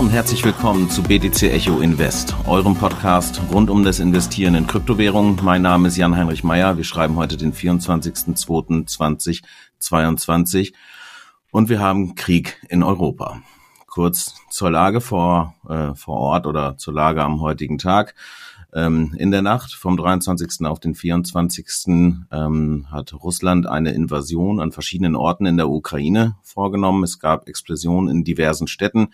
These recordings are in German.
und herzlich willkommen zu BTC Echo Invest, eurem Podcast rund um das Investieren in Kryptowährungen. Mein Name ist Jan-Heinrich Meyer. Wir schreiben heute den 24.02.2022 und wir haben Krieg in Europa. Kurz zur Lage vor, äh, vor Ort oder zur Lage am heutigen Tag. Ähm, in der Nacht vom 23. auf den 24. Ähm, hat Russland eine Invasion an verschiedenen Orten in der Ukraine vorgenommen. Es gab Explosionen in diversen Städten.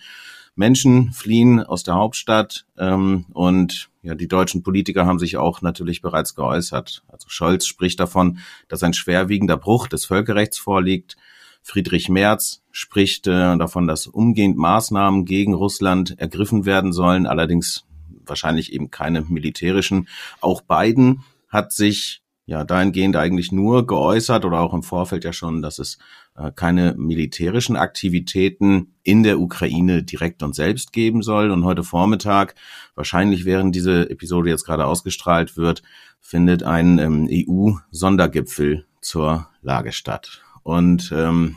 Menschen fliehen aus der Hauptstadt ähm, und ja, die deutschen Politiker haben sich auch natürlich bereits geäußert. Also Scholz spricht davon, dass ein schwerwiegender Bruch des Völkerrechts vorliegt. Friedrich Merz spricht äh, davon, dass umgehend Maßnahmen gegen Russland ergriffen werden sollen, allerdings wahrscheinlich eben keine militärischen. Auch Biden hat sich ja dahingehend eigentlich nur geäußert oder auch im Vorfeld ja schon, dass es äh, keine militärischen Aktivitäten in der Ukraine direkt und selbst geben soll. Und heute Vormittag, wahrscheinlich während diese Episode jetzt gerade ausgestrahlt wird, findet ein ähm, EU-Sondergipfel zur Lage statt. Und ähm,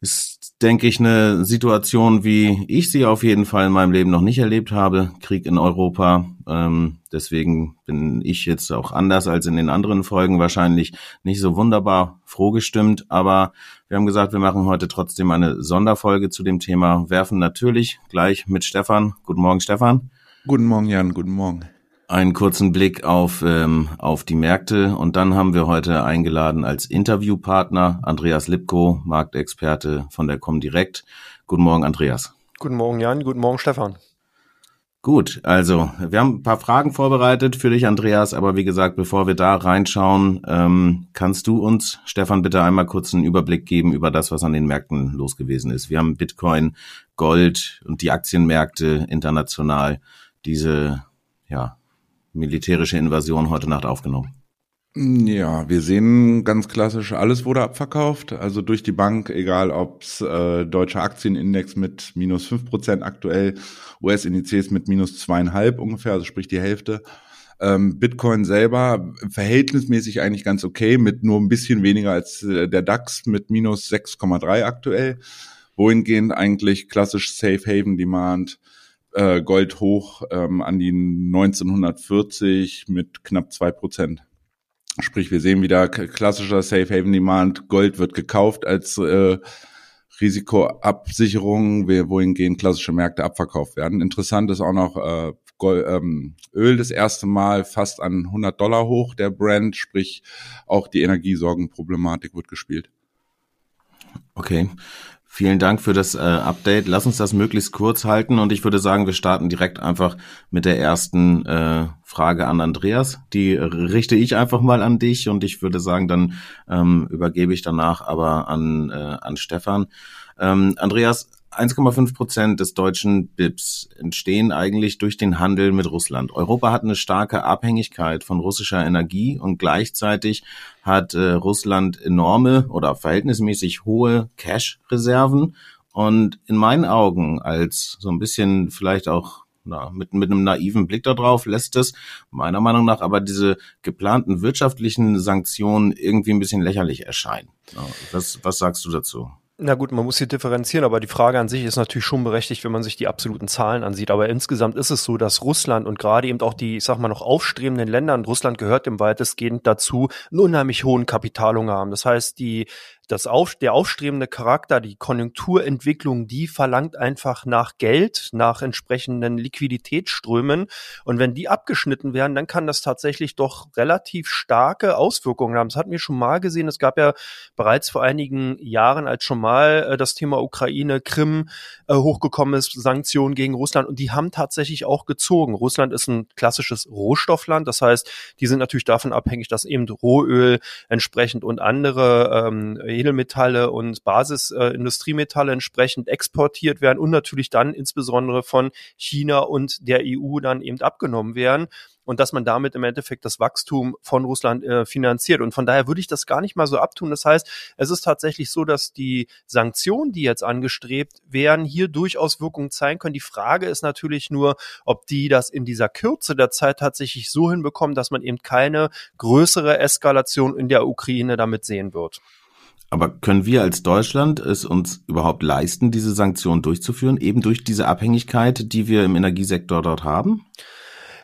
ist, denke ich, eine Situation, wie ich sie auf jeden Fall in meinem Leben noch nicht erlebt habe. Krieg in Europa. Ähm, deswegen bin ich jetzt auch anders als in den anderen Folgen wahrscheinlich nicht so wunderbar froh gestimmt. Aber wir haben gesagt, wir machen heute trotzdem eine Sonderfolge zu dem Thema. Werfen natürlich gleich mit Stefan. Guten Morgen, Stefan. Guten Morgen, Jan. Guten Morgen einen kurzen Blick auf, ähm, auf die Märkte und dann haben wir heute eingeladen als Interviewpartner Andreas Lipko, Marktexperte von der Comdirect. Guten Morgen, Andreas. Guten Morgen, Jan. Guten Morgen, Stefan. Gut, also wir haben ein paar Fragen vorbereitet für dich, Andreas, aber wie gesagt, bevor wir da reinschauen, ähm, kannst du uns, Stefan, bitte einmal kurz einen Überblick geben über das, was an den Märkten los gewesen ist. Wir haben Bitcoin, Gold und die Aktienmärkte international diese ja, militärische Invasion heute Nacht aufgenommen? Ja, wir sehen ganz klassisch, alles wurde abverkauft. Also durch die Bank, egal ob's äh, deutscher Aktienindex mit minus fünf Prozent aktuell, US-Indizes mit minus zweieinhalb ungefähr, also sprich die Hälfte. Ähm, Bitcoin selber verhältnismäßig eigentlich ganz okay, mit nur ein bisschen weniger als äh, der DAX mit minus 6,3 aktuell. Wohingehend eigentlich klassisch Safe Haven Demand, äh, Gold hoch ähm, an die 1940 mit knapp zwei Prozent. Sprich, wir sehen wieder klassischer Safe Haven Demand. Gold wird gekauft als äh, Risikoabsicherung, wohingehend klassische Märkte abverkauft werden. Interessant ist auch noch äh, Gold, ähm, Öl das erste Mal fast an 100 Dollar hoch, der Brand, sprich auch die Energiesorgenproblematik wird gespielt. Okay. Vielen Dank für das äh, Update. Lass uns das möglichst kurz halten und ich würde sagen, wir starten direkt einfach mit der ersten äh, Frage an Andreas. Die richte ich einfach mal an dich und ich würde sagen, dann ähm, übergebe ich danach aber an, äh, an Stefan. Ähm, Andreas, 1,5 Prozent des deutschen BIPs entstehen eigentlich durch den Handel mit Russland. Europa hat eine starke Abhängigkeit von russischer Energie und gleichzeitig hat äh, Russland enorme oder verhältnismäßig hohe Cash-Reserven. Und in meinen Augen als so ein bisschen vielleicht auch na, mit, mit einem naiven Blick darauf lässt es meiner Meinung nach aber diese geplanten wirtschaftlichen Sanktionen irgendwie ein bisschen lächerlich erscheinen. Was, was sagst du dazu? Na gut, man muss hier differenzieren, aber die Frage an sich ist natürlich schon berechtigt, wenn man sich die absoluten Zahlen ansieht. Aber insgesamt ist es so, dass Russland und gerade eben auch die, ich sag mal, noch aufstrebenden Länder, und Russland gehört im weitestgehend dazu, einen unheimlich hohen Kapitalhunger haben. Das heißt, die das auf, der aufstrebende Charakter, die Konjunkturentwicklung, die verlangt einfach nach Geld, nach entsprechenden Liquiditätsströmen. Und wenn die abgeschnitten werden, dann kann das tatsächlich doch relativ starke Auswirkungen haben. Das hatten wir schon mal gesehen. Es gab ja bereits vor einigen Jahren, als schon mal äh, das Thema Ukraine, Krim äh, hochgekommen ist, Sanktionen gegen Russland. Und die haben tatsächlich auch gezogen. Russland ist ein klassisches Rohstoffland. Das heißt, die sind natürlich davon abhängig, dass eben Rohöl entsprechend und andere ähm, Edelmetalle und Basisindustriemetalle äh, entsprechend exportiert werden und natürlich dann insbesondere von China und der EU dann eben abgenommen werden und dass man damit im Endeffekt das Wachstum von Russland äh, finanziert. Und von daher würde ich das gar nicht mal so abtun. Das heißt, es ist tatsächlich so, dass die Sanktionen, die jetzt angestrebt werden, hier durchaus Wirkung zeigen können. Die Frage ist natürlich nur, ob die das in dieser Kürze der Zeit tatsächlich so hinbekommen, dass man eben keine größere Eskalation in der Ukraine damit sehen wird. Aber können wir als Deutschland es uns überhaupt leisten, diese Sanktionen durchzuführen, eben durch diese Abhängigkeit, die wir im Energiesektor dort haben?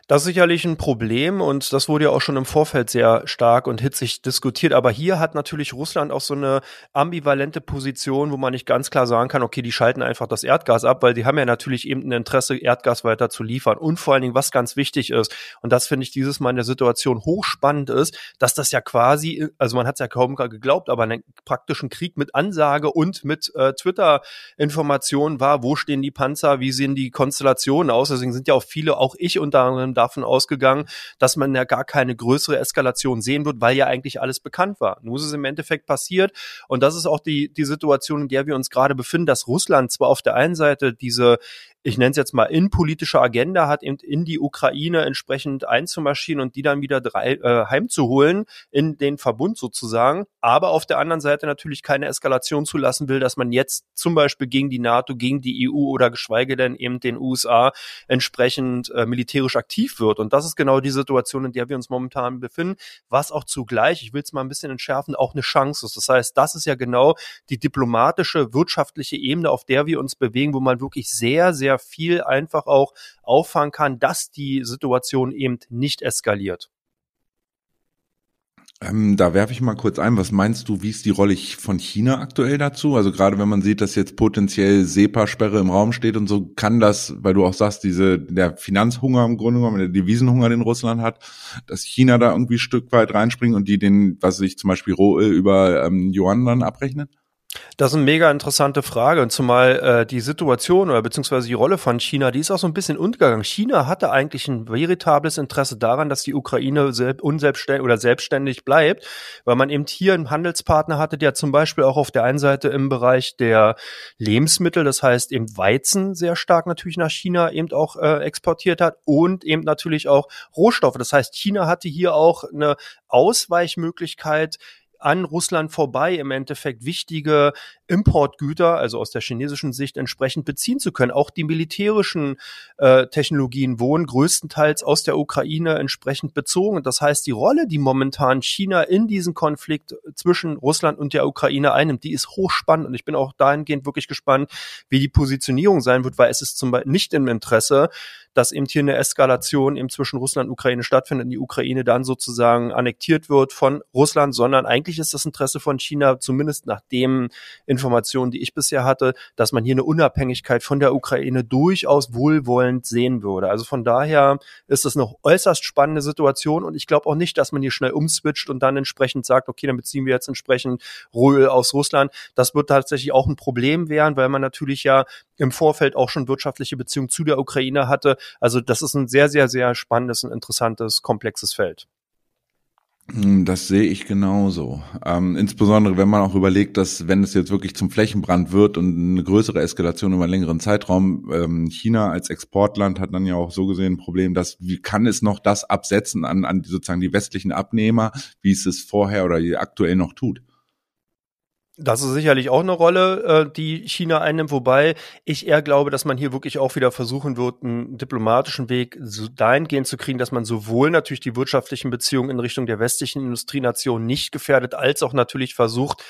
Das ist sicherlich ein Problem und das wurde ja auch schon im Vorfeld sehr stark und hitzig diskutiert. Aber hier hat natürlich Russland auch so eine ambivalente Position, wo man nicht ganz klar sagen kann, okay, die schalten einfach das Erdgas ab, weil die haben ja natürlich eben ein Interesse, Erdgas weiter zu liefern. Und vor allen Dingen, was ganz wichtig ist, und das finde ich dieses Mal in der Situation hochspannend ist, dass das ja quasi, also man hat es ja kaum geglaubt, aber einen praktischen Krieg mit Ansage und mit äh, Twitter-Informationen war, wo stehen die Panzer, wie sehen die Konstellationen aus. Deswegen sind ja auch viele, auch ich unter anderem davon ausgegangen, dass man ja gar keine größere Eskalation sehen wird, weil ja eigentlich alles bekannt war. Nun ist es im Endeffekt passiert und das ist auch die, die Situation, in der wir uns gerade befinden, dass Russland zwar auf der einen Seite diese ich nenne es jetzt mal innenpolitische Agenda hat, eben in die Ukraine entsprechend einzumarschieren und die dann wieder drei, äh, heimzuholen in den Verbund sozusagen, aber auf der anderen Seite natürlich keine Eskalation zulassen will, dass man jetzt zum Beispiel gegen die NATO, gegen die EU oder geschweige denn eben den USA entsprechend äh, militärisch aktiv wird. Und das ist genau die Situation, in der wir uns momentan befinden, was auch zugleich, ich will es mal ein bisschen entschärfen, auch eine Chance ist. Das heißt, das ist ja genau die diplomatische, wirtschaftliche Ebene, auf der wir uns bewegen, wo man wirklich sehr, sehr sehr viel einfach auch auffangen kann, dass die Situation eben nicht eskaliert. Ähm, da werfe ich mal kurz ein, was meinst du, wie ist die Rolle von China aktuell dazu? Also gerade wenn man sieht, dass jetzt potenziell SEPA-Sperre im Raum steht und so, kann das, weil du auch sagst, diese, der Finanzhunger im Grunde genommen, der Devisenhunger, den Russland hat, dass China da irgendwie ein Stück weit reinspringt und die den, was sich zum Beispiel Rohöl über ähm, Yuan dann abrechnet? Das ist eine mega interessante Frage und zumal äh, die Situation oder beziehungsweise die Rolle von China, die ist auch so ein bisschen untergegangen. China hatte eigentlich ein veritables Interesse daran, dass die Ukraine unselbstständig oder selbstständig bleibt, weil man eben hier einen Handelspartner hatte, der zum Beispiel auch auf der einen Seite im Bereich der Lebensmittel, das heißt eben Weizen sehr stark natürlich nach China eben auch äh, exportiert hat und eben natürlich auch Rohstoffe. Das heißt, China hatte hier auch eine Ausweichmöglichkeit an Russland vorbei im Endeffekt wichtige Importgüter, also aus der chinesischen Sicht entsprechend beziehen zu können. Auch die militärischen äh, Technologien wurden größtenteils aus der Ukraine entsprechend bezogen. Das heißt, die Rolle, die momentan China in diesem Konflikt zwischen Russland und der Ukraine einnimmt, die ist hochspannend. Und ich bin auch dahingehend wirklich gespannt, wie die Positionierung sein wird, weil es ist zum Beispiel nicht im Interesse dass eben hier eine Eskalation eben zwischen Russland und Ukraine stattfindet und die Ukraine dann sozusagen annektiert wird von Russland, sondern eigentlich ist das Interesse von China, zumindest nach den Informationen, die ich bisher hatte, dass man hier eine Unabhängigkeit von der Ukraine durchaus wohlwollend sehen würde. Also von daher ist das eine äußerst spannende Situation und ich glaube auch nicht, dass man hier schnell umswitcht und dann entsprechend sagt, okay, dann beziehen wir jetzt entsprechend Rohöl aus Russland. Das wird tatsächlich auch ein Problem werden, weil man natürlich ja im Vorfeld auch schon wirtschaftliche Beziehungen zu der Ukraine hatte. Also das ist ein sehr, sehr, sehr spannendes und interessantes, komplexes Feld. Hm, das sehe ich genauso. Ähm, insbesondere wenn man auch überlegt, dass wenn es jetzt wirklich zum Flächenbrand wird und eine größere Eskalation über einen längeren Zeitraum, ähm, China als Exportland hat dann ja auch so gesehen ein Problem, dass wie kann es noch das absetzen an, an sozusagen die westlichen Abnehmer, wie es es vorher oder aktuell noch tut? Das ist sicherlich auch eine Rolle, äh, die China einnimmt, wobei ich eher glaube, dass man hier wirklich auch wieder versuchen wird, einen diplomatischen Weg dahingehend zu kriegen, dass man sowohl natürlich die wirtschaftlichen Beziehungen in Richtung der westlichen Industrienation nicht gefährdet, als auch natürlich versucht,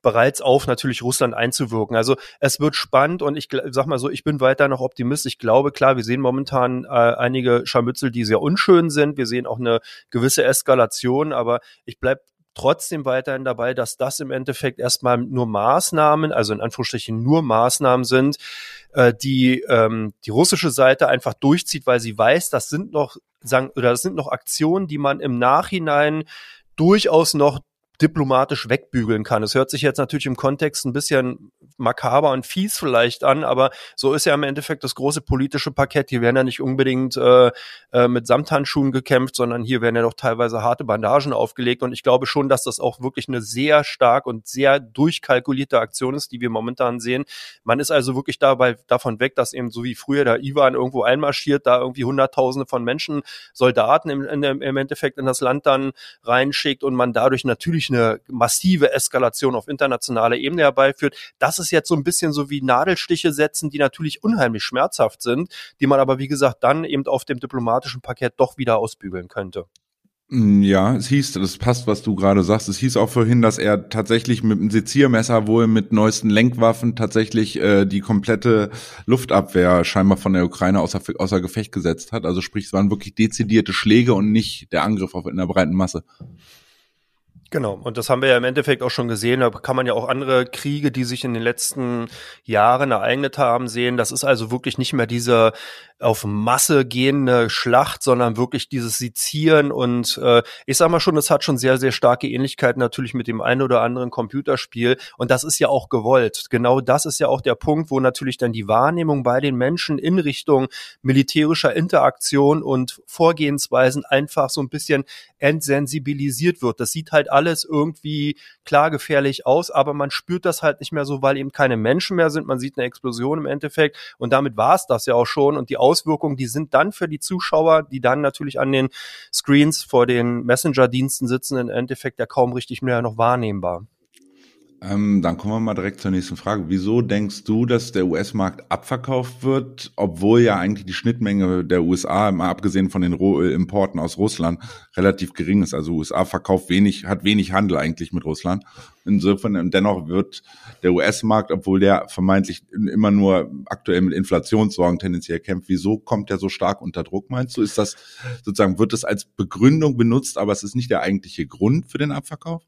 bereits auf natürlich Russland einzuwirken. Also es wird spannend und ich sag mal so, ich bin weiter noch Optimist. Ich glaube, klar, wir sehen momentan äh, einige Scharmützel, die sehr unschön sind. Wir sehen auch eine gewisse Eskalation, aber ich bleib trotzdem weiterhin dabei, dass das im Endeffekt erstmal nur Maßnahmen, also in Anführungsstrichen nur Maßnahmen sind, äh, die ähm, die russische Seite einfach durchzieht, weil sie weiß, das sind noch sagen oder das sind noch Aktionen, die man im Nachhinein durchaus noch diplomatisch wegbügeln kann. Es hört sich jetzt natürlich im Kontext ein bisschen makaber und fies vielleicht an, aber so ist ja im Endeffekt das große politische Parkett. Hier werden ja nicht unbedingt äh, äh, mit Samthandschuhen gekämpft, sondern hier werden ja doch teilweise harte Bandagen aufgelegt. Und ich glaube schon, dass das auch wirklich eine sehr stark und sehr durchkalkulierte Aktion ist, die wir momentan sehen. Man ist also wirklich dabei davon weg, dass eben so wie früher der Ivan irgendwo einmarschiert, da irgendwie Hunderttausende von Menschen, Soldaten im, im Endeffekt in das Land dann reinschickt und man dadurch natürlich eine massive Eskalation auf internationaler Ebene herbeiführt. Das ist jetzt so ein bisschen so wie Nadelstiche setzen, die natürlich unheimlich schmerzhaft sind, die man aber, wie gesagt, dann eben auf dem diplomatischen Parkett doch wieder ausbügeln könnte. Mm, ja, es hieß, das passt, was du gerade sagst. Es hieß auch vorhin, dass er tatsächlich mit dem Seziermesser wohl mit neuesten Lenkwaffen tatsächlich äh, die komplette Luftabwehr scheinbar von der Ukraine außer, außer Gefecht gesetzt hat. Also sprich, es waren wirklich dezidierte Schläge und nicht der Angriff auf in der breiten Masse. Genau, und das haben wir ja im Endeffekt auch schon gesehen. Da kann man ja auch andere Kriege, die sich in den letzten Jahren ereignet haben, sehen. Das ist also wirklich nicht mehr diese auf Masse gehende Schlacht, sondern wirklich dieses Sezieren und äh, ich sag mal schon, es hat schon sehr, sehr starke Ähnlichkeiten natürlich mit dem einen oder anderen Computerspiel und das ist ja auch gewollt. Genau das ist ja auch der Punkt, wo natürlich dann die Wahrnehmung bei den Menschen in Richtung militärischer Interaktion und Vorgehensweisen einfach so ein bisschen entsensibilisiert wird. Das sieht halt irgendwie klar gefährlich aus, aber man spürt das halt nicht mehr so, weil eben keine Menschen mehr sind. Man sieht eine Explosion im Endeffekt und damit war es das ja auch schon und die Auswirkungen, die sind dann für die Zuschauer, die dann natürlich an den Screens vor den Messenger-Diensten sitzen, im Endeffekt ja kaum richtig mehr noch wahrnehmbar. Ähm, dann kommen wir mal direkt zur nächsten Frage. Wieso denkst du, dass der US-Markt abverkauft wird, obwohl ja eigentlich die Schnittmenge der USA, mal abgesehen von den Rohölimporten aus Russland, relativ gering ist? Also USA verkauft wenig, hat wenig Handel eigentlich mit Russland. Insofern, dennoch wird der US-Markt, obwohl der vermeintlich immer nur aktuell mit Inflationssorgen tendenziell kämpft, wieso kommt der so stark unter Druck, meinst du? Ist das sozusagen, wird das als Begründung benutzt, aber es ist nicht der eigentliche Grund für den Abverkauf?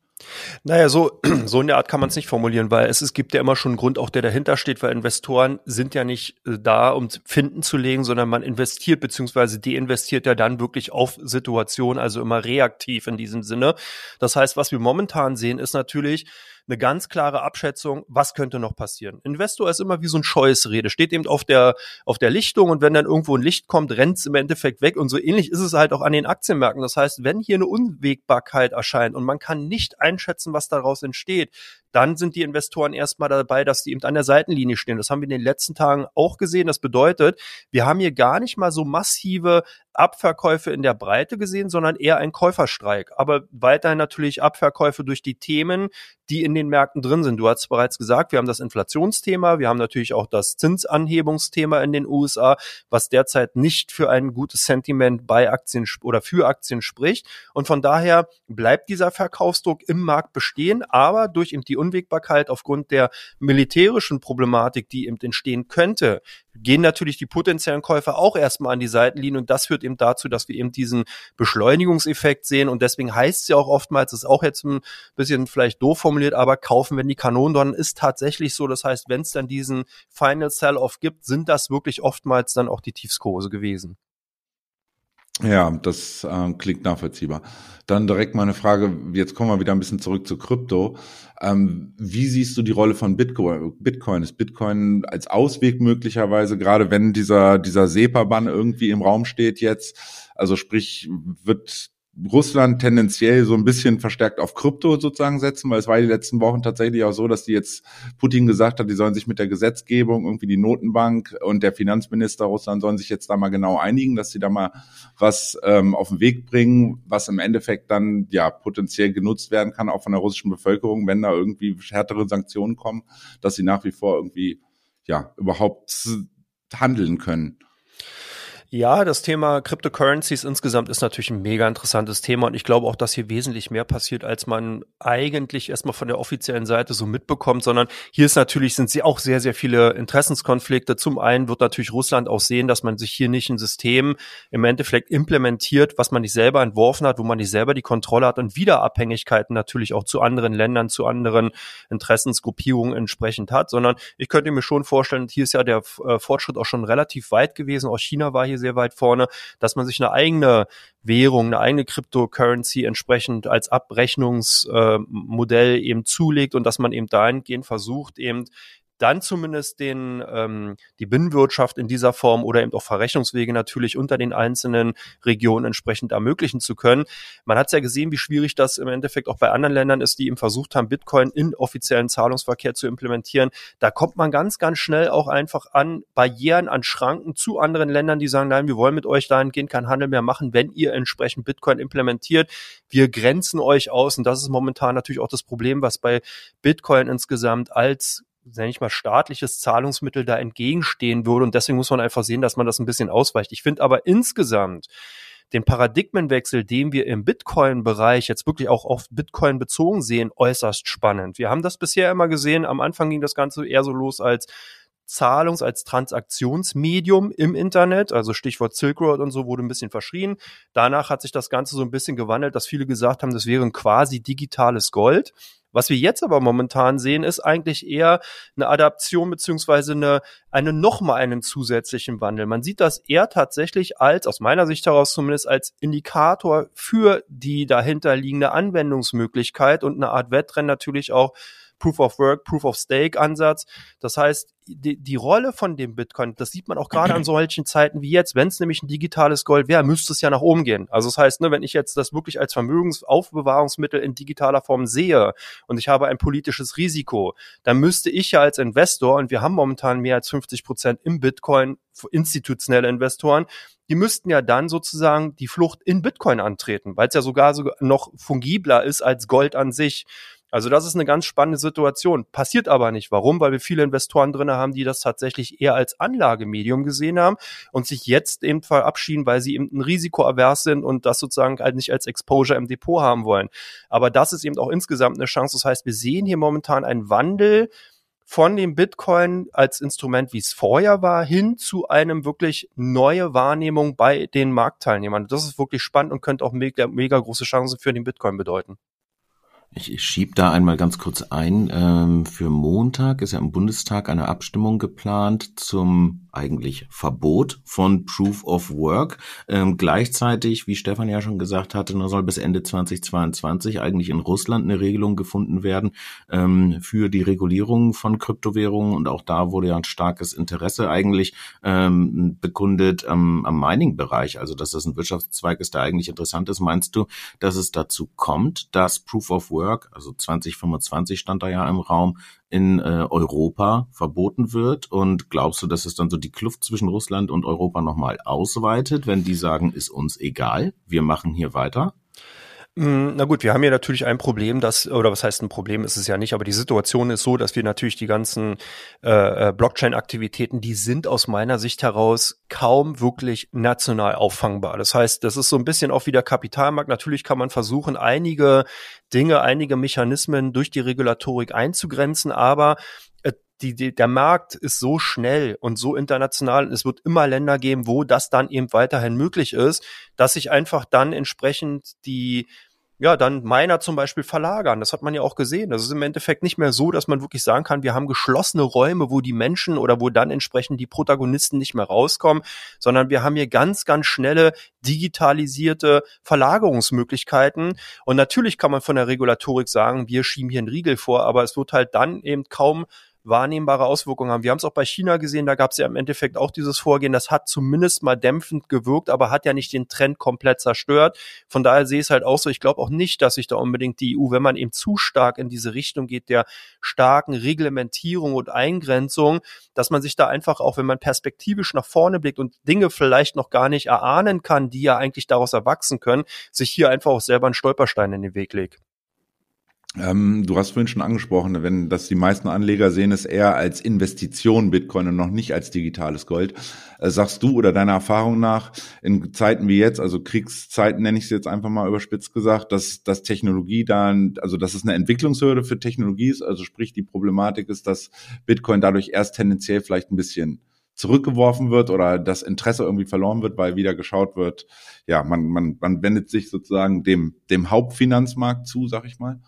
Naja, so, so in der Art kann man es nicht formulieren, weil es, es gibt ja immer schon einen Grund, auch der dahinter steht, weil Investoren sind ja nicht äh, da, um Finden zu legen, sondern man investiert beziehungsweise deinvestiert ja dann wirklich auf Situation, also immer reaktiv in diesem Sinne. Das heißt, was wir momentan sehen, ist natürlich, eine ganz klare Abschätzung, was könnte noch passieren. Investor ist immer wie so ein Scheußrede, steht eben auf der, auf der Lichtung und wenn dann irgendwo ein Licht kommt, rennt es im Endeffekt weg und so ähnlich ist es halt auch an den Aktienmärkten. Das heißt, wenn hier eine Unwägbarkeit erscheint und man kann nicht einschätzen, was daraus entsteht, dann sind die Investoren erstmal dabei, dass die eben an der Seitenlinie stehen. Das haben wir in den letzten Tagen auch gesehen. Das bedeutet, wir haben hier gar nicht mal so massive Abverkäufe in der Breite gesehen, sondern eher ein Käuferstreik. Aber weiterhin natürlich Abverkäufe durch die Themen, die in den Märkten drin sind. Du hast bereits gesagt, wir haben das Inflationsthema, wir haben natürlich auch das Zinsanhebungsthema in den USA, was derzeit nicht für ein gutes Sentiment bei Aktien oder für Aktien spricht. Und von daher bleibt dieser Verkaufsdruck im Markt bestehen, aber durch eben die Unwägbarkeit aufgrund der militärischen Problematik, die eben entstehen könnte, gehen natürlich die potenziellen Käufer auch erstmal an die Seitenlinie und das führt eben dazu, dass wir eben diesen Beschleunigungseffekt sehen und deswegen heißt es ja auch oftmals, ist auch jetzt ein bisschen vielleicht doof formuliert, aber kaufen, wenn die Kanonen donnern, ist tatsächlich so. Das heißt, wenn es dann diesen Final Sell-Off gibt, sind das wirklich oftmals dann auch die Tiefskurse gewesen. Ja, das äh, klingt nachvollziehbar. Dann direkt mal eine Frage, jetzt kommen wir wieder ein bisschen zurück zu Krypto. Ähm, wie siehst du die Rolle von Bitcoin? Bitcoin ist Bitcoin als Ausweg möglicherweise, gerade wenn dieser, dieser SEPA-Bann irgendwie im Raum steht jetzt. Also sprich, wird Russland tendenziell so ein bisschen verstärkt auf Krypto sozusagen setzen, weil es war die letzten Wochen tatsächlich auch so, dass die jetzt Putin gesagt hat, die sollen sich mit der Gesetzgebung, irgendwie die Notenbank und der Finanzminister Russland sollen sich jetzt da mal genau einigen, dass sie da mal was ähm, auf den Weg bringen, was im Endeffekt dann ja potenziell genutzt werden kann, auch von der russischen Bevölkerung, wenn da irgendwie härtere Sanktionen kommen, dass sie nach wie vor irgendwie ja überhaupt handeln können. Ja, das Thema Cryptocurrencies insgesamt ist natürlich ein mega interessantes Thema und ich glaube auch, dass hier wesentlich mehr passiert, als man eigentlich erstmal von der offiziellen Seite so mitbekommt, sondern hier ist natürlich, sind sie auch sehr, sehr viele Interessenskonflikte. Zum einen wird natürlich Russland auch sehen, dass man sich hier nicht ein System im Endeffekt implementiert, was man nicht selber entworfen hat, wo man nicht selber die Kontrolle hat und wieder Abhängigkeiten natürlich auch zu anderen Ländern, zu anderen Interessensgruppierungen entsprechend hat, sondern ich könnte mir schon vorstellen, hier ist ja der äh, Fortschritt auch schon relativ weit gewesen. Auch China war hier sehr weit vorne, dass man sich eine eigene Währung, eine eigene Cryptocurrency entsprechend als Abrechnungsmodell äh, eben zulegt und dass man eben dahingehend versucht, eben dann zumindest den, ähm, die Binnenwirtschaft in dieser Form oder eben auch Verrechnungswege natürlich unter den einzelnen Regionen entsprechend ermöglichen zu können. Man hat ja gesehen, wie schwierig das im Endeffekt auch bei anderen Ländern ist, die eben versucht haben, Bitcoin in offiziellen Zahlungsverkehr zu implementieren. Da kommt man ganz, ganz schnell auch einfach an Barrieren, an Schranken zu anderen Ländern, die sagen, nein, wir wollen mit euch dahingehend keinen Handel mehr machen, wenn ihr entsprechend Bitcoin implementiert. Wir grenzen euch aus und das ist momentan natürlich auch das Problem, was bei Bitcoin insgesamt als nenne ich mal, staatliches Zahlungsmittel da entgegenstehen würde. Und deswegen muss man einfach sehen, dass man das ein bisschen ausweicht. Ich finde aber insgesamt den Paradigmenwechsel, den wir im Bitcoin-Bereich jetzt wirklich auch auf Bitcoin bezogen sehen, äußerst spannend. Wir haben das bisher immer gesehen. Am Anfang ging das Ganze eher so los als Zahlungs-, als Transaktionsmedium im Internet, also Stichwort Silk Road und so, wurde ein bisschen verschrien. Danach hat sich das Ganze so ein bisschen gewandelt, dass viele gesagt haben, das wäre ein quasi digitales Gold. Was wir jetzt aber momentan sehen, ist eigentlich eher eine Adaption beziehungsweise eine, eine nochmal einen zusätzlichen Wandel. Man sieht das eher tatsächlich als, aus meiner Sicht heraus zumindest, als Indikator für die dahinterliegende Anwendungsmöglichkeit und eine Art Wettrennen natürlich auch Proof of Work, Proof of Stake Ansatz. Das heißt, die, die Rolle von dem Bitcoin, das sieht man auch gerade an solchen Zeiten wie jetzt, wenn es nämlich ein digitales Gold wäre, müsste es ja nach oben gehen. Also das heißt, ne, wenn ich jetzt das wirklich als Vermögensaufbewahrungsmittel in digitaler Form sehe und ich habe ein politisches Risiko, dann müsste ich ja als Investor, und wir haben momentan mehr als 50 Prozent im Bitcoin, institutionelle Investoren, die müssten ja dann sozusagen die Flucht in Bitcoin antreten, weil es ja sogar so noch fungibler ist als Gold an sich. Also das ist eine ganz spannende Situation. Passiert aber nicht. Warum? Weil wir viele Investoren drin haben, die das tatsächlich eher als Anlagemedium gesehen haben und sich jetzt eben verabschieden, weil sie eben ein risikoavers sind und das sozusagen halt nicht als Exposure im Depot haben wollen. Aber das ist eben auch insgesamt eine Chance. Das heißt, wir sehen hier momentan einen Wandel von dem Bitcoin als Instrument, wie es vorher war, hin zu einem wirklich neue Wahrnehmung bei den Marktteilnehmern. Das ist wirklich spannend und könnte auch mega, mega große Chancen für den Bitcoin bedeuten. Ich, ich schieb da einmal ganz kurz ein. Ähm, für Montag ist ja im Bundestag eine Abstimmung geplant zum eigentlich Verbot von Proof of Work. Ähm, gleichzeitig, wie Stefan ja schon gesagt hatte, soll bis Ende 2022 eigentlich in Russland eine Regelung gefunden werden ähm, für die Regulierung von Kryptowährungen. Und auch da wurde ja ein starkes Interesse eigentlich ähm, bekundet am Mining-Bereich. Also, dass das ein Wirtschaftszweig ist, der eigentlich interessant ist. Meinst du, dass es dazu kommt, dass Proof of Work, also 2025 stand da ja im Raum, in äh, Europa verboten wird? Und glaubst du, dass es dann so die Kluft zwischen Russland und Europa nochmal ausweitet, wenn die sagen, ist uns egal, wir machen hier weiter? Hm, na gut, wir haben hier natürlich ein Problem, das, oder was heißt ein Problem ist es ja nicht, aber die Situation ist so, dass wir natürlich die ganzen äh, äh, Blockchain-Aktivitäten, die sind aus meiner Sicht heraus kaum wirklich national auffangbar. Das heißt, das ist so ein bisschen auch wie der Kapitalmarkt. Natürlich kann man versuchen, einige Dinge, einige Mechanismen durch die Regulatorik einzugrenzen, aber die, die, der Markt ist so schnell und so international, es wird immer Länder geben, wo das dann eben weiterhin möglich ist, dass sich einfach dann entsprechend die ja, dann Miner zum Beispiel verlagern. Das hat man ja auch gesehen. Das ist im Endeffekt nicht mehr so, dass man wirklich sagen kann, wir haben geschlossene Räume, wo die Menschen oder wo dann entsprechend die Protagonisten nicht mehr rauskommen, sondern wir haben hier ganz, ganz schnelle digitalisierte Verlagerungsmöglichkeiten. Und natürlich kann man von der Regulatorik sagen, wir schieben hier einen Riegel vor, aber es wird halt dann eben kaum wahrnehmbare Auswirkungen haben. Wir haben es auch bei China gesehen, da gab es ja im Endeffekt auch dieses Vorgehen, das hat zumindest mal dämpfend gewirkt, aber hat ja nicht den Trend komplett zerstört. Von daher sehe ich es halt auch so, ich glaube auch nicht, dass sich da unbedingt die EU, wenn man eben zu stark in diese Richtung geht, der starken Reglementierung und Eingrenzung, dass man sich da einfach auch, wenn man perspektivisch nach vorne blickt und Dinge vielleicht noch gar nicht erahnen kann, die ja eigentlich daraus erwachsen können, sich hier einfach auch selber einen Stolperstein in den Weg legt. Ähm, du hast vorhin schon angesprochen, wenn das die meisten Anleger sehen es eher als Investition Bitcoin und noch nicht als digitales Gold. Äh, sagst du oder deiner Erfahrung nach in Zeiten wie jetzt, also Kriegszeiten nenne ich es jetzt einfach mal überspitzt gesagt, dass, dass Technologie dann, also dass es eine Entwicklungshürde für Technologie ist, also sprich die Problematik ist, dass Bitcoin dadurch erst tendenziell vielleicht ein bisschen zurückgeworfen wird oder das Interesse irgendwie verloren wird, weil wieder geschaut wird, ja, man, man, man wendet sich sozusagen dem, dem Hauptfinanzmarkt zu, sag ich mal.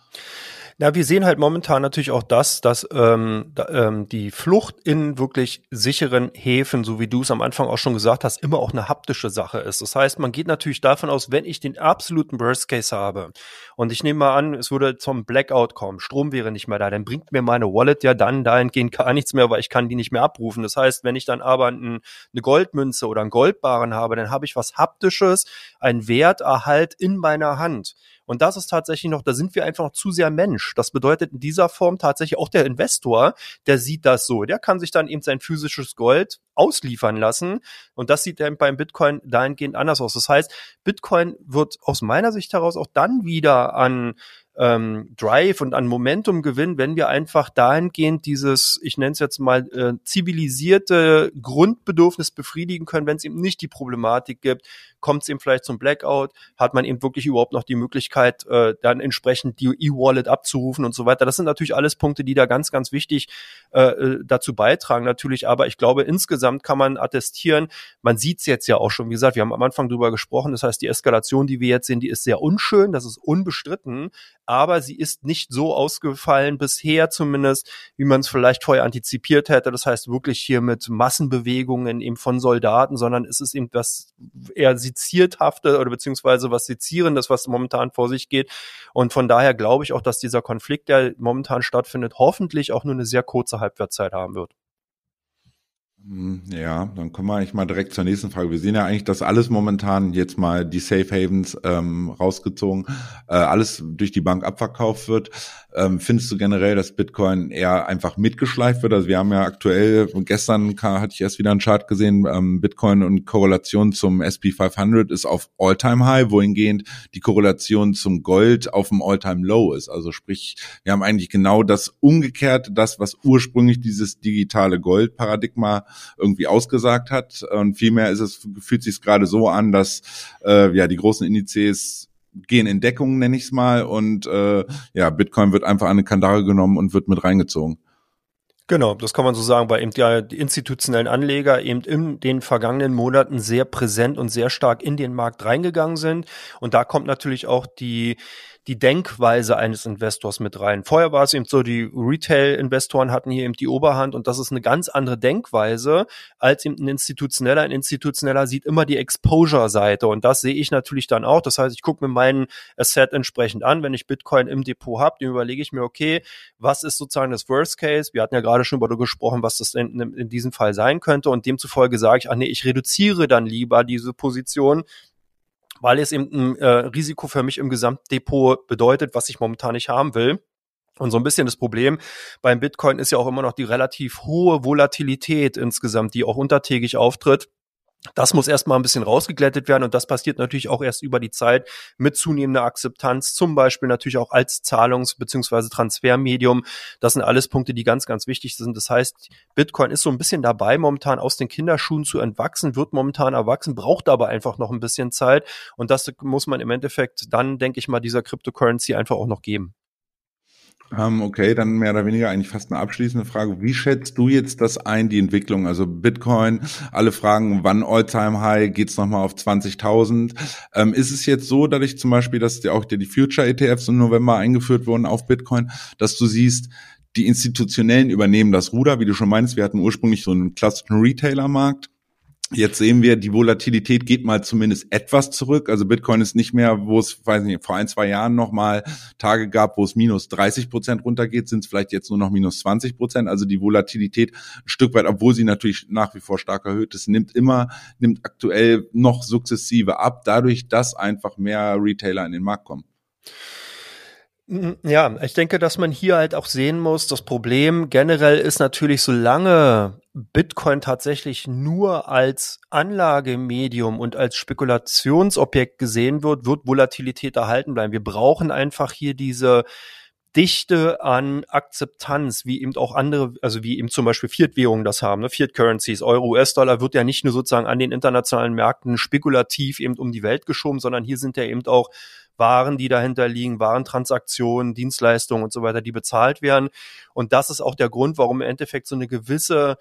Na, wir sehen halt momentan natürlich auch das, dass ähm, da, ähm, die Flucht in wirklich sicheren Häfen, so wie du es am Anfang auch schon gesagt hast, immer auch eine haptische Sache ist. Das heißt, man geht natürlich davon aus, wenn ich den absoluten Worst Case habe und ich nehme mal an, es würde zum Blackout kommen, Strom wäre nicht mehr da, dann bringt mir meine Wallet ja dann dahingehend gar nichts mehr, weil ich kann die nicht mehr abrufen. Das heißt, wenn ich dann aber ein, eine Goldmünze oder einen Goldbarren habe, dann habe ich was Haptisches, einen Werterhalt in meiner Hand. Und das ist tatsächlich noch, da sind wir einfach noch zu sehr Mensch. Das bedeutet in dieser Form tatsächlich auch der Investor, der sieht das so. Der kann sich dann eben sein physisches Gold ausliefern lassen. Und das sieht dann beim Bitcoin dahingehend anders aus. Das heißt, Bitcoin wird aus meiner Sicht heraus auch dann wieder an ähm, Drive und an Momentum gewinnen, wenn wir einfach dahingehend dieses, ich nenne es jetzt mal, äh, zivilisierte Grundbedürfnis befriedigen können, wenn es eben nicht die Problematik gibt, kommt es eben vielleicht zum Blackout, hat man eben wirklich überhaupt noch die Möglichkeit, äh, dann entsprechend die E-Wallet abzurufen und so weiter. Das sind natürlich alles Punkte, die da ganz, ganz wichtig äh, äh dazu beitragen natürlich. Aber ich glaube, insgesamt kann man attestieren, man sieht es jetzt ja auch schon, wie gesagt, wir haben am Anfang drüber gesprochen, das heißt, die Eskalation, die wir jetzt sehen, die ist sehr unschön, das ist unbestritten, aber sie ist nicht so ausgefallen bisher zumindest, wie man es vielleicht vorher antizipiert hätte. Das heißt wirklich hier mit Massenbewegungen eben von Soldaten, sondern es ist eben das eher sezierthafte oder beziehungsweise was sezierendes, was momentan vor sich geht. Und von daher glaube ich auch, dass dieser Konflikt, der momentan stattfindet, hoffentlich auch nur eine sehr kurze Halbwertszeit haben wird. Hm, ja, dann kommen wir eigentlich mal direkt zur nächsten Frage. Wir sehen ja eigentlich, dass alles momentan jetzt mal die Safe Havens ähm, rausgezogen, äh, alles durch die Bank abverkauft wird. Ähm, findest du generell, dass Bitcoin eher einfach mitgeschleift wird? Also wir haben ja aktuell, gestern hatte ich erst wieder einen Chart gesehen, ähm, Bitcoin und Korrelation zum SP 500 ist auf All-Time-High, wohingehend die Korrelation zum Gold auf dem All-Time-Low ist. Also sprich, wir haben eigentlich genau das umgekehrt, das, was ursprünglich dieses digitale Gold-Paradigma irgendwie ausgesagt hat. Und vielmehr ist es, fühlt sich gerade so an, dass äh, ja die großen Indizes gehen in Deckung, nenne ich es mal, und äh, ja, Bitcoin wird einfach an eine Kandare genommen und wird mit reingezogen. Genau, das kann man so sagen, weil eben die, die institutionellen Anleger eben in den vergangenen Monaten sehr präsent und sehr stark in den Markt reingegangen sind. Und da kommt natürlich auch die die Denkweise eines Investors mit rein. Vorher war es eben so, die Retail-Investoren hatten hier eben die Oberhand und das ist eine ganz andere Denkweise als eben ein institutioneller. Ein institutioneller sieht immer die Exposure-Seite und das sehe ich natürlich dann auch. Das heißt, ich gucke mir meinen Asset entsprechend an. Wenn ich Bitcoin im Depot habe, dann überlege ich mir, okay, was ist sozusagen das Worst Case? Wir hatten ja gerade schon darüber gesprochen, was das in, in diesem Fall sein könnte und demzufolge sage ich, ach nee, ich reduziere dann lieber diese Position weil es eben ein äh, Risiko für mich im Gesamtdepot bedeutet, was ich momentan nicht haben will. Und so ein bisschen das Problem beim Bitcoin ist ja auch immer noch die relativ hohe Volatilität insgesamt, die auch untertägig auftritt. Das muss erstmal ein bisschen rausgeglättet werden und das passiert natürlich auch erst über die Zeit mit zunehmender Akzeptanz, zum Beispiel natürlich auch als Zahlungs- bzw. Transfermedium. Das sind alles Punkte, die ganz, ganz wichtig sind. Das heißt, Bitcoin ist so ein bisschen dabei, momentan aus den Kinderschuhen zu entwachsen, wird momentan erwachsen, braucht aber einfach noch ein bisschen Zeit und das muss man im Endeffekt dann, denke ich mal, dieser Cryptocurrency einfach auch noch geben. Ähm, okay, dann mehr oder weniger eigentlich fast eine abschließende Frage. Wie schätzt du jetzt das ein, die Entwicklung? Also Bitcoin, alle fragen, wann All-Time-High, geht's nochmal auf 20.000? Ähm, ist es jetzt so, dadurch zum Beispiel, dass ja auch die Future-ETFs im November eingeführt wurden auf Bitcoin, dass du siehst, die Institutionellen übernehmen das Ruder, wie du schon meinst, wir hatten ursprünglich so einen klassischen Retailer-Markt Jetzt sehen wir, die Volatilität geht mal zumindest etwas zurück. Also Bitcoin ist nicht mehr, wo es, weiß nicht, vor ein, zwei Jahren noch mal Tage gab, wo es minus 30 Prozent runtergeht, sind es vielleicht jetzt nur noch minus 20 Prozent. Also die Volatilität ein Stück weit, obwohl sie natürlich nach wie vor stark erhöht ist, nimmt immer, nimmt aktuell noch sukzessive ab, dadurch, dass einfach mehr Retailer in den Markt kommen. Ja, ich denke, dass man hier halt auch sehen muss, das Problem generell ist natürlich, solange Bitcoin tatsächlich nur als Anlagemedium und als Spekulationsobjekt gesehen wird, wird Volatilität erhalten bleiben. Wir brauchen einfach hier diese Dichte an Akzeptanz, wie eben auch andere, also wie eben zum Beispiel Fiat-Währungen das haben, ne? Fiat-Currencies, Euro, US-Dollar wird ja nicht nur sozusagen an den internationalen Märkten spekulativ eben um die Welt geschoben, sondern hier sind ja eben auch waren, die dahinter liegen, Warentransaktionen, Dienstleistungen und so weiter, die bezahlt werden. Und das ist auch der Grund, warum im Endeffekt so eine gewisse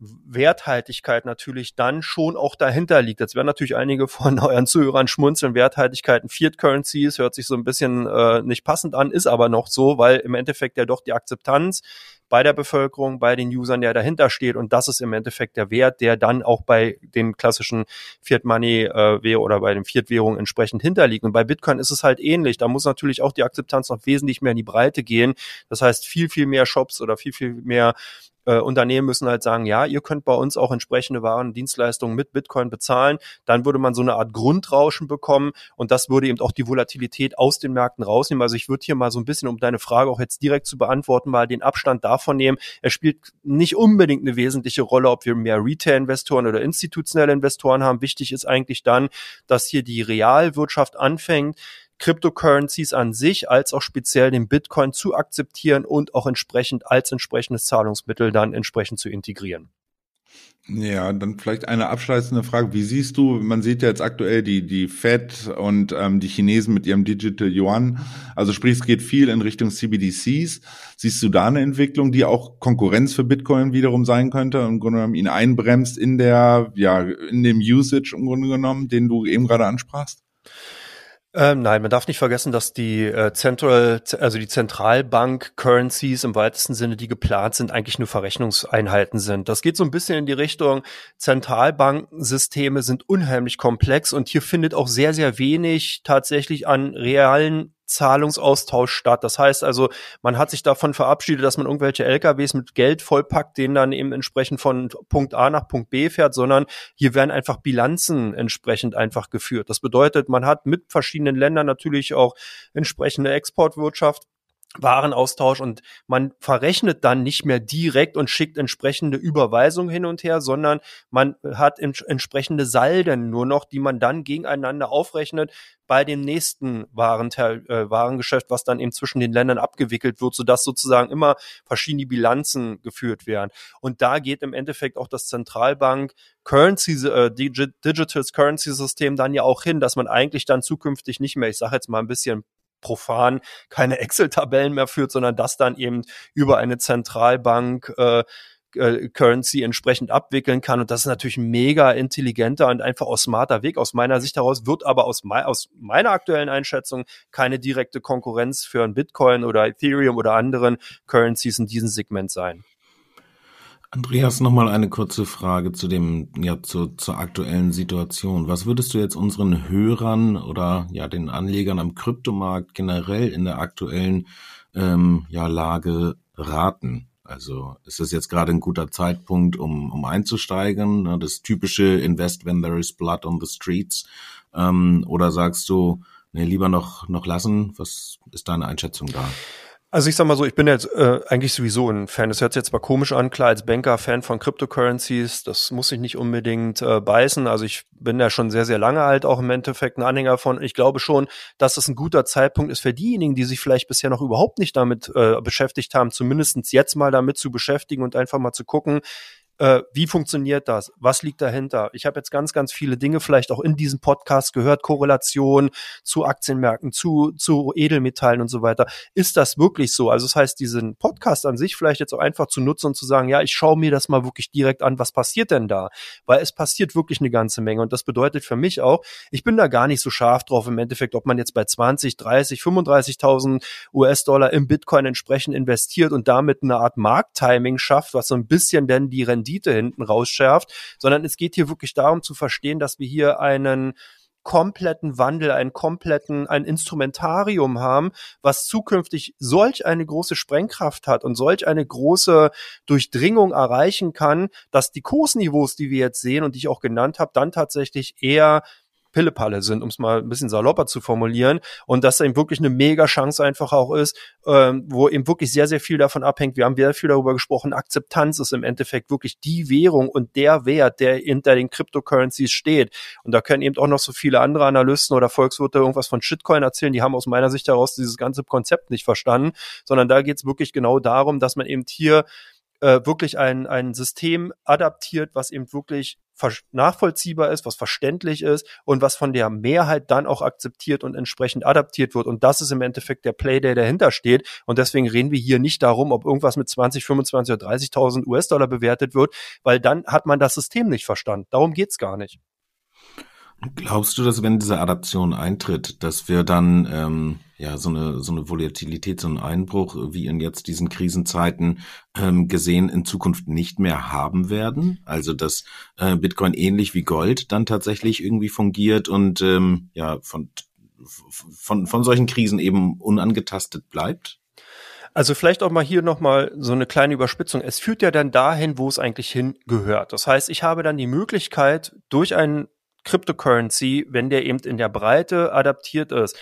Werthaltigkeit natürlich dann schon auch dahinter liegt. Jetzt werden natürlich einige von euren Zuhörern schmunzeln. Werthaltigkeiten Fiat Currencies hört sich so ein bisschen äh, nicht passend an, ist aber noch so, weil im Endeffekt ja doch die Akzeptanz bei der Bevölkerung, bei den Usern, der dahinter steht. Und das ist im Endeffekt der Wert, der dann auch bei den klassischen Fiat Money äh, oder bei den Fiat Währungen entsprechend hinterliegt. Und bei Bitcoin ist es halt ähnlich. Da muss natürlich auch die Akzeptanz noch wesentlich mehr in die Breite gehen. Das heißt, viel, viel mehr Shops oder viel, viel mehr äh, Unternehmen müssen halt sagen, ja, ihr könnt bei uns auch entsprechende Waren und Dienstleistungen mit Bitcoin bezahlen. Dann würde man so eine Art Grundrauschen bekommen und das würde eben auch die Volatilität aus den Märkten rausnehmen. Also ich würde hier mal so ein bisschen, um deine Frage auch jetzt direkt zu beantworten, mal den Abstand davon nehmen. Er spielt nicht unbedingt eine wesentliche Rolle, ob wir mehr Retail-Investoren oder institutionelle Investoren haben. Wichtig ist eigentlich dann, dass hier die Realwirtschaft anfängt, Cryptocurrencies an sich als auch speziell den Bitcoin zu akzeptieren und auch entsprechend als entsprechendes Zahlungsmittel dann entsprechend zu integrieren. Ja, dann vielleicht eine abschließende Frage. Wie siehst du, man sieht ja jetzt aktuell die, die Fed und ähm, die Chinesen mit ihrem Digital Yuan. Also sprich, es geht viel in Richtung CBDCs. Siehst du da eine Entwicklung, die auch Konkurrenz für Bitcoin wiederum sein könnte und im Grunde genommen ihn einbremst in der, ja, in dem Usage im Grunde genommen, den du eben gerade ansprachst? Ähm, nein, man darf nicht vergessen, dass die äh, Central, also die Zentralbank-Currencies im weitesten Sinne, die geplant sind, eigentlich nur Verrechnungseinheiten sind. Das geht so ein bisschen in die Richtung, Zentralbankensysteme sind unheimlich komplex und hier findet auch sehr, sehr wenig tatsächlich an realen Zahlungsaustausch statt. Das heißt also, man hat sich davon verabschiedet, dass man irgendwelche LKWs mit Geld vollpackt, denen dann eben entsprechend von Punkt A nach Punkt B fährt, sondern hier werden einfach Bilanzen entsprechend einfach geführt. Das bedeutet, man hat mit verschiedenen Ländern natürlich auch entsprechende Exportwirtschaft Warenaustausch und man verrechnet dann nicht mehr direkt und schickt entsprechende Überweisungen hin und her, sondern man hat entsprechende Salden nur noch, die man dann gegeneinander aufrechnet bei dem nächsten Warenteil, äh, Warengeschäft, was dann eben zwischen den Ländern abgewickelt wird, sodass sozusagen immer verschiedene Bilanzen geführt werden. Und da geht im Endeffekt auch das Zentralbank Currency, äh, Digital Currency System dann ja auch hin, dass man eigentlich dann zukünftig nicht mehr, ich sage jetzt mal ein bisschen profan keine Excel-Tabellen mehr führt, sondern das dann eben über eine Zentralbank äh, äh, Currency entsprechend abwickeln kann. Und das ist natürlich ein mega intelligenter und einfach auch smarter Weg aus meiner Sicht heraus, wird aber aus, mei aus meiner aktuellen Einschätzung keine direkte Konkurrenz für ein Bitcoin oder Ethereum oder anderen Currencies in diesem Segment sein. Andreas, nochmal eine kurze Frage zu dem, ja, zu, zur aktuellen Situation. Was würdest du jetzt unseren Hörern oder ja den Anlegern am Kryptomarkt generell in der aktuellen ähm, ja, Lage raten? Also ist es jetzt gerade ein guter Zeitpunkt, um, um einzusteigen? Ne? Das typische Invest when there is blood on the streets. Ähm, oder sagst du, nee, lieber noch, noch lassen? Was ist deine Einschätzung da? Also ich sag mal so, ich bin jetzt äh, eigentlich sowieso ein Fan. Das hört sich jetzt zwar komisch an, klar als Banker Fan von Cryptocurrencies, das muss ich nicht unbedingt äh, beißen. Also ich bin ja schon sehr, sehr lange halt auch im Endeffekt ein Anhänger von. Ich glaube schon, dass es ein guter Zeitpunkt ist für diejenigen, die sich vielleicht bisher noch überhaupt nicht damit äh, beschäftigt haben, zumindestens jetzt mal damit zu beschäftigen und einfach mal zu gucken, äh, wie funktioniert das? Was liegt dahinter? Ich habe jetzt ganz, ganz viele Dinge vielleicht auch in diesem Podcast gehört, Korrelation zu Aktienmärkten, zu, zu Edelmetallen und so weiter. Ist das wirklich so? Also das heißt, diesen Podcast an sich vielleicht jetzt auch einfach zu nutzen und zu sagen, ja, ich schaue mir das mal wirklich direkt an, was passiert denn da? Weil es passiert wirklich eine ganze Menge. Und das bedeutet für mich auch, ich bin da gar nicht so scharf drauf im Endeffekt, ob man jetzt bei 20, 30, 35.000 US-Dollar im Bitcoin entsprechend investiert und damit eine Art Markttiming schafft, was so ein bisschen denn die Rendite Rendite hinten rausschärft, sondern es geht hier wirklich darum zu verstehen, dass wir hier einen kompletten Wandel, einen kompletten, ein Instrumentarium haben, was zukünftig solch eine große Sprengkraft hat und solch eine große Durchdringung erreichen kann, dass die Kursniveaus, die wir jetzt sehen und die ich auch genannt habe, dann tatsächlich eher Pillepalle sind, um es mal ein bisschen salopper zu formulieren. Und dass da eben wirklich eine mega Chance einfach auch ist, ähm, wo eben wirklich sehr, sehr viel davon abhängt. Wir haben sehr viel darüber gesprochen. Akzeptanz ist im Endeffekt wirklich die Währung und der Wert, der hinter den Cryptocurrencies steht. Und da können eben auch noch so viele andere Analysten oder Volkswirte irgendwas von Shitcoin erzählen. Die haben aus meiner Sicht heraus dieses ganze Konzept nicht verstanden, sondern da geht es wirklich genau darum, dass man eben hier äh, wirklich ein, ein System adaptiert, was eben wirklich nachvollziehbar ist, was verständlich ist und was von der Mehrheit dann auch akzeptiert und entsprechend adaptiert wird. Und das ist im Endeffekt der Play, der dahinter steht. Und deswegen reden wir hier nicht darum, ob irgendwas mit 20, 25 oder 30.000 US-Dollar bewertet wird, weil dann hat man das System nicht verstanden. Darum geht's gar nicht. Glaubst du, dass wenn diese Adaption eintritt, dass wir dann ähm, ja so eine so eine Volatilität, so einen Einbruch wie in jetzt diesen Krisenzeiten ähm, gesehen in Zukunft nicht mehr haben werden? Also dass äh, Bitcoin ähnlich wie Gold dann tatsächlich irgendwie fungiert und ähm, ja von von von solchen Krisen eben unangetastet bleibt? Also vielleicht auch mal hier nochmal so eine kleine Überspitzung. Es führt ja dann dahin, wo es eigentlich hingehört. Das heißt, ich habe dann die Möglichkeit, durch einen Cryptocurrency, wenn der eben in der Breite adaptiert ist,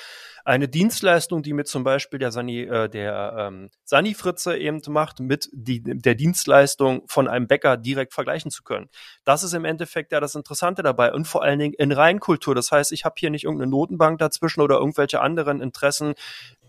eine Dienstleistung, die mit zum Beispiel der Sani, äh, der ähm, Sani Fritze eben macht, mit die, der Dienstleistung von einem Bäcker direkt vergleichen zu können. Das ist im Endeffekt ja das Interessante dabei und vor allen Dingen in Reinkultur. Das heißt, ich habe hier nicht irgendeine Notenbank dazwischen oder irgendwelche anderen Interessen,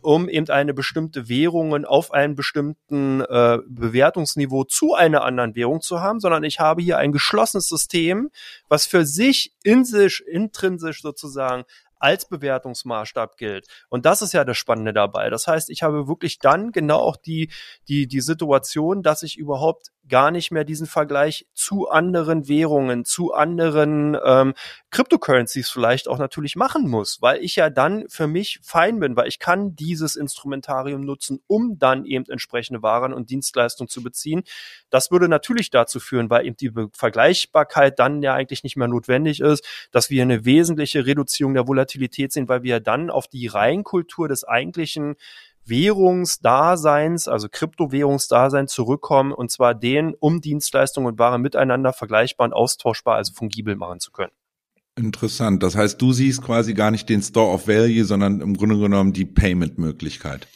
um eben eine bestimmte Währung auf einem bestimmten äh, Bewertungsniveau zu einer anderen Währung zu haben, sondern ich habe hier ein geschlossenes System, was für sich in sich, intrinsisch sozusagen als Bewertungsmaßstab gilt. Und das ist ja das Spannende dabei. Das heißt, ich habe wirklich dann genau auch die, die, die Situation, dass ich überhaupt gar nicht mehr diesen Vergleich zu anderen Währungen, zu anderen ähm, Cryptocurrencies vielleicht auch natürlich machen muss, weil ich ja dann für mich fein bin, weil ich kann dieses Instrumentarium nutzen, um dann eben entsprechende Waren und Dienstleistungen zu beziehen. Das würde natürlich dazu führen, weil eben die Vergleichbarkeit dann ja eigentlich nicht mehr notwendig ist, dass wir eine wesentliche Reduzierung der Volatilität sehen, weil wir dann auf die Reinkultur des eigentlichen Währungsdaseins, also Kryptowährungsdasein zurückkommen und zwar den, um Dienstleistungen und Waren miteinander vergleichbar und austauschbar, also fungibel machen zu können. Interessant. Das heißt, du siehst quasi gar nicht den Store of Value, sondern im Grunde genommen die Payment-Möglichkeit.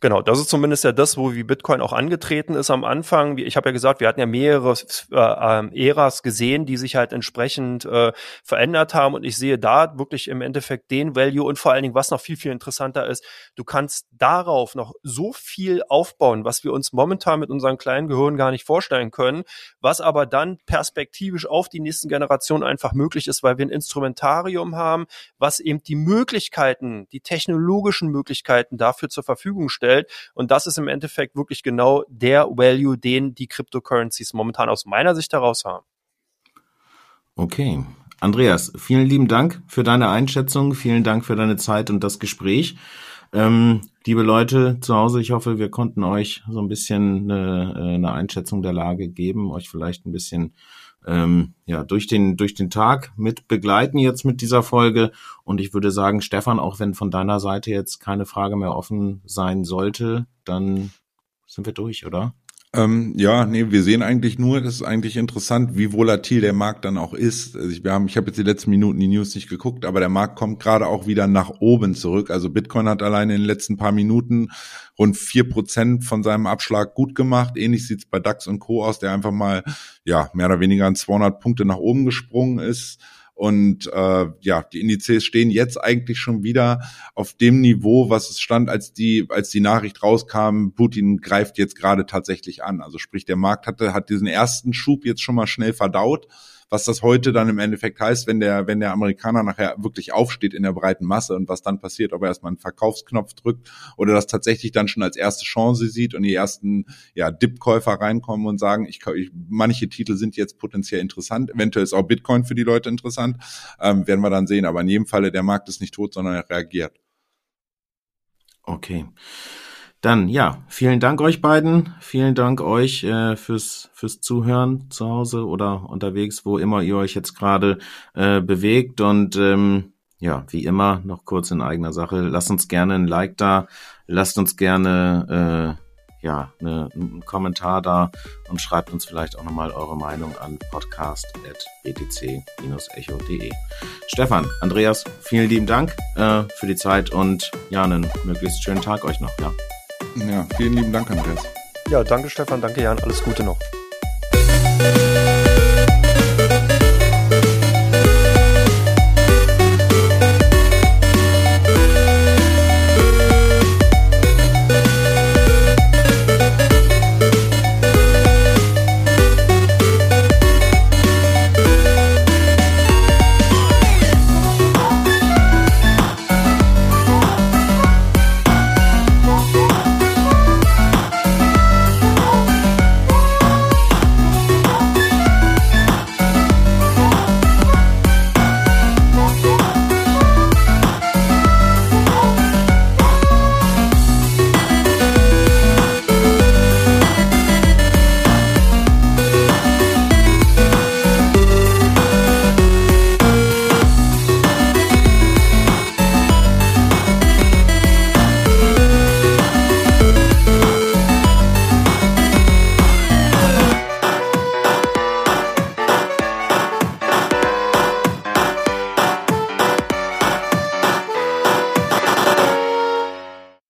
Genau, das ist zumindest ja das, wo wie Bitcoin auch angetreten ist am Anfang. Ich habe ja gesagt, wir hatten ja mehrere äh, ähm, Äras gesehen, die sich halt entsprechend äh, verändert haben. Und ich sehe da wirklich im Endeffekt den Value und vor allen Dingen, was noch viel, viel interessanter ist, du kannst darauf noch so viel aufbauen, was wir uns momentan mit unseren kleinen Gehirnen gar nicht vorstellen können, was aber dann perspektivisch auf die nächsten Generationen einfach möglich ist, weil wir ein Instrumentarium haben, was eben die Möglichkeiten, die technologischen Möglichkeiten dafür zur Verfügung stellt stellt. Und das ist im Endeffekt wirklich genau der Value, den die Cryptocurrencies momentan aus meiner Sicht heraus haben. Okay. Andreas, vielen lieben Dank für deine Einschätzung. Vielen Dank für deine Zeit und das Gespräch. Ähm, liebe Leute zu Hause, ich hoffe, wir konnten euch so ein bisschen eine, äh, eine Einschätzung der Lage geben, euch vielleicht ein bisschen ähm, ja, durch den, durch den Tag mit begleiten jetzt mit dieser Folge. Und ich würde sagen, Stefan, auch wenn von deiner Seite jetzt keine Frage mehr offen sein sollte, dann sind wir durch, oder? Ähm, ja, nee, wir sehen eigentlich nur, das ist eigentlich interessant, wie volatil der Markt dann auch ist. Also ich, wir haben, ich habe jetzt die letzten Minuten die News nicht geguckt, aber der Markt kommt gerade auch wieder nach oben zurück. Also Bitcoin hat alleine in den letzten paar Minuten rund vier Prozent von seinem Abschlag gut gemacht. Ähnlich sieht's bei DAX und Co. aus, der einfach mal, ja, mehr oder weniger an 200 Punkte nach oben gesprungen ist. Und äh, ja, die Indizes stehen jetzt eigentlich schon wieder auf dem Niveau, was es stand, als die, als die Nachricht rauskam, Putin greift jetzt gerade tatsächlich an. Also sprich, der Markt hatte, hat diesen ersten Schub jetzt schon mal schnell verdaut was das heute dann im Endeffekt heißt, wenn der, wenn der Amerikaner nachher wirklich aufsteht in der breiten Masse und was dann passiert, ob er erstmal einen Verkaufsknopf drückt oder das tatsächlich dann schon als erste Chance sieht und die ersten ja, Dip-Käufer reinkommen und sagen, ich, ich, manche Titel sind jetzt potenziell interessant, eventuell ist auch Bitcoin für die Leute interessant, ähm, werden wir dann sehen. Aber in jedem Falle, der Markt ist nicht tot, sondern er reagiert. Okay. Dann ja, vielen Dank euch beiden. Vielen Dank euch äh, fürs fürs Zuhören zu Hause oder unterwegs, wo immer ihr euch jetzt gerade äh, bewegt. Und ähm, ja, wie immer noch kurz in eigener Sache. Lasst uns gerne ein Like da. Lasst uns gerne äh, ja eine, einen Kommentar da und schreibt uns vielleicht auch nochmal eure Meinung an podcast.btc-echo.de. Stefan, Andreas, vielen lieben Dank äh, für die Zeit und ja, einen möglichst schönen Tag euch noch. Ja. Ja, vielen lieben Dank, Andreas. Ja, danke Stefan, danke Jan, alles Gute noch.